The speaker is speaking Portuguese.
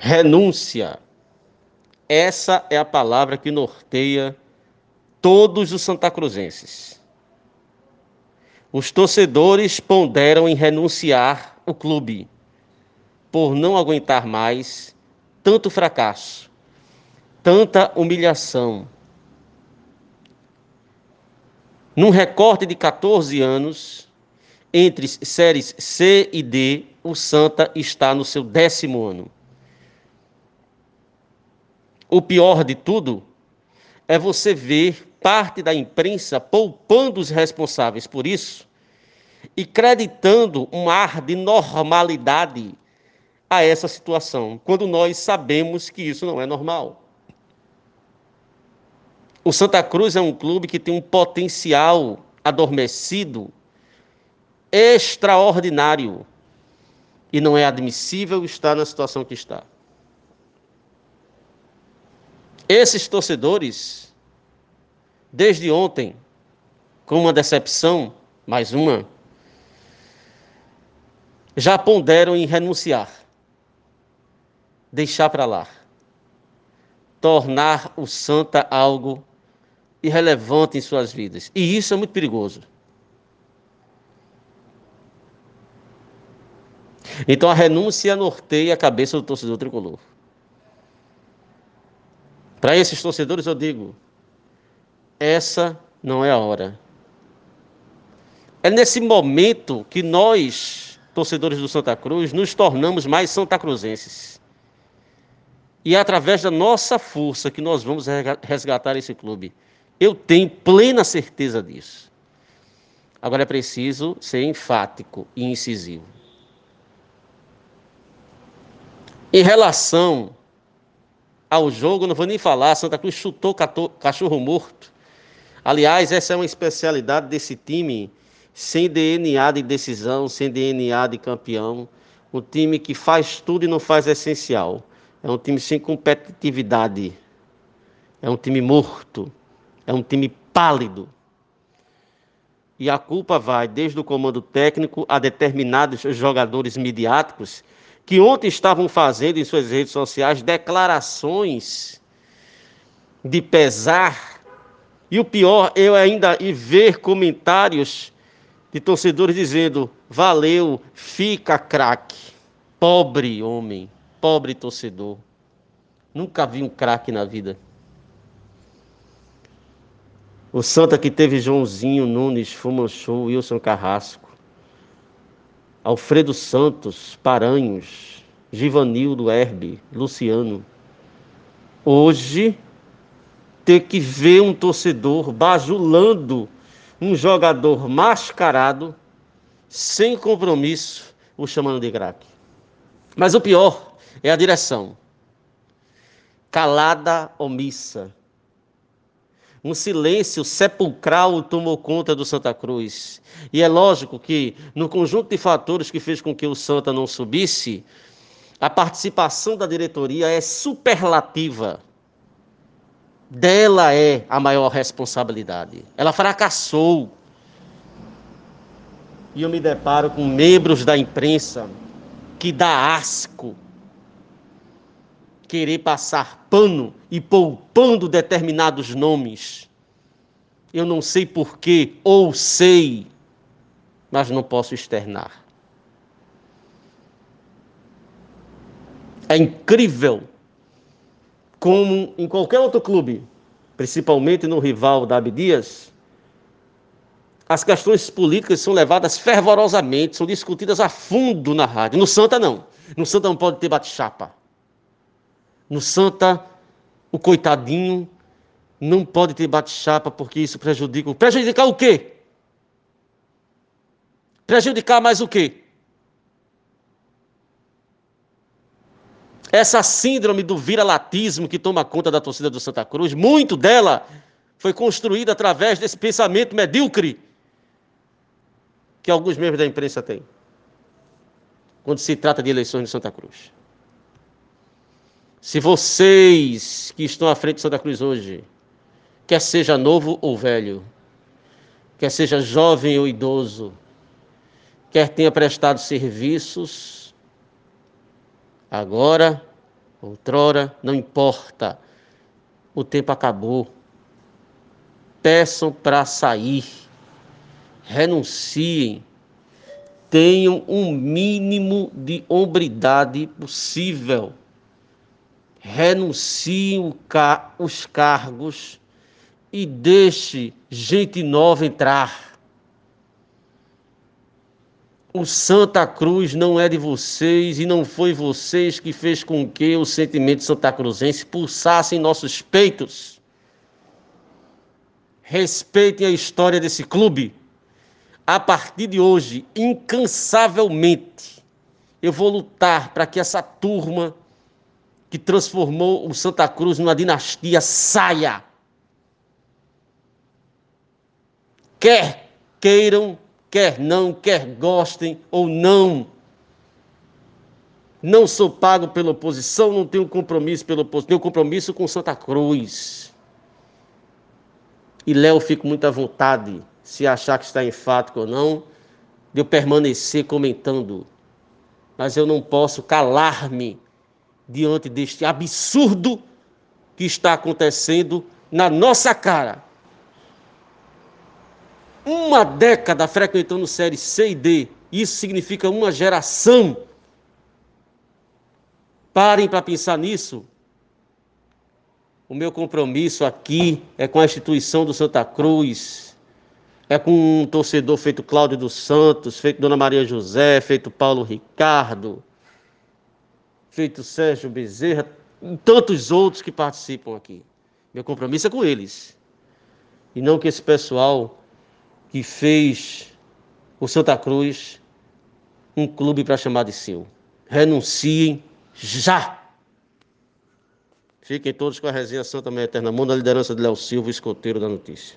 renúncia. Essa é a palavra que norteia todos os santacruzenses. Os torcedores ponderam em renunciar o clube por não aguentar mais tanto fracasso, tanta humilhação. Num recorte de 14 anos, entre séries C e D, o Santa está no seu décimo ano. O pior de tudo é você ver parte da imprensa poupando os responsáveis por isso e creditando um ar de normalidade a essa situação, quando nós sabemos que isso não é normal. O Santa Cruz é um clube que tem um potencial adormecido extraordinário e não é admissível estar na situação que está. Esses torcedores, desde ontem, com uma decepção, mais uma, já ponderam em renunciar deixar para lá. Tornar o santa algo irrelevante em suas vidas. E isso é muito perigoso. Então a renúncia norteia a cabeça do torcedor tricolor. Para esses torcedores eu digo: essa não é a hora. É nesse momento que nós, torcedores do Santa Cruz, nos tornamos mais santacruzenses. E é através da nossa força que nós vamos resgatar esse clube. Eu tenho plena certeza disso. Agora é preciso ser enfático e incisivo. Em relação ao jogo, não vou nem falar, Santa Cruz chutou cachorro morto. Aliás, essa é uma especialidade desse time sem DNA de decisão, sem DNA de campeão. Um time que faz tudo e não faz essencial. É um time sem competitividade. É um time morto. É um time pálido. E a culpa vai desde o comando técnico a determinados jogadores midiáticos que ontem estavam fazendo em suas redes sociais declarações de pesar. E o pior, eu ainda e ver comentários de torcedores dizendo: valeu, fica craque. Pobre homem. Pobre torcedor. Nunca vi um craque na vida. O Santa que teve Joãozinho Nunes, Fumanchu, Wilson Carrasco, Alfredo Santos, Paranhos, Givanildo Herbe, Luciano. Hoje, ter que ver um torcedor bajulando um jogador mascarado, sem compromisso, o chamando de craque. Mas o pior é a direção. Calada, omissa. Um silêncio sepulcral tomou conta do Santa Cruz. E é lógico que, no conjunto de fatores que fez com que o Santa não subisse, a participação da diretoria é superlativa. Dela é a maior responsabilidade. Ela fracassou. E eu me deparo com membros da imprensa que dá asco querer passar pano e poupando determinados nomes. Eu não sei porquê, ou sei, mas não posso externar. É incrível como em qualquer outro clube, principalmente no rival da Abdias, as questões políticas são levadas fervorosamente, são discutidas a fundo na rádio. No Santa, não. No Santa não pode ter bate-chapa. No Santa, o coitadinho não pode ter bate-chapa porque isso prejudica. Prejudicar o quê? Prejudicar mais o quê? Essa síndrome do viralatismo que toma conta da torcida do Santa Cruz, muito dela foi construída através desse pensamento medíocre que alguns membros da imprensa têm quando se trata de eleições no Santa Cruz. Se vocês que estão à frente de Santa Cruz hoje, quer seja novo ou velho, quer seja jovem ou idoso, quer tenha prestado serviços, agora Outrora, não importa. O tempo acabou. Peçam para sair. Renunciem. Tenham um mínimo de hombridade possível. Renunciem os cargos e deixe gente nova entrar. O Santa Cruz não é de vocês e não foi vocês que fez com que o sentimento santa cruzense pulsasse em nossos peitos. Respeitem a história desse clube. A partir de hoje, incansavelmente, eu vou lutar para que essa turma que transformou o Santa Cruz numa dinastia saia. Quer queiram quer não, quer gostem ou não. Não sou pago pela oposição, não tenho compromisso pela oposição, tenho compromisso com Santa Cruz. E Léo, fico muito à vontade, se achar que está enfático ou não, de eu permanecer comentando. Mas eu não posso calar-me diante deste absurdo que está acontecendo na nossa cara uma década frequentando série C e D. Isso significa uma geração. Parem para pensar nisso. O meu compromisso aqui é com a instituição do Santa Cruz, é com um torcedor feito Cláudio dos Santos, feito Dona Maria José, feito Paulo Ricardo, feito Sérgio Bezerra, e tantos outros que participam aqui. Meu compromisso é com eles. E não que esse pessoal que fez o Santa Cruz um clube para chamar de seu. Renunciem já! Fiquem todos com a resenha Santa Mãe Eterna Mão, na liderança de Léo Silva, escoteiro da notícia.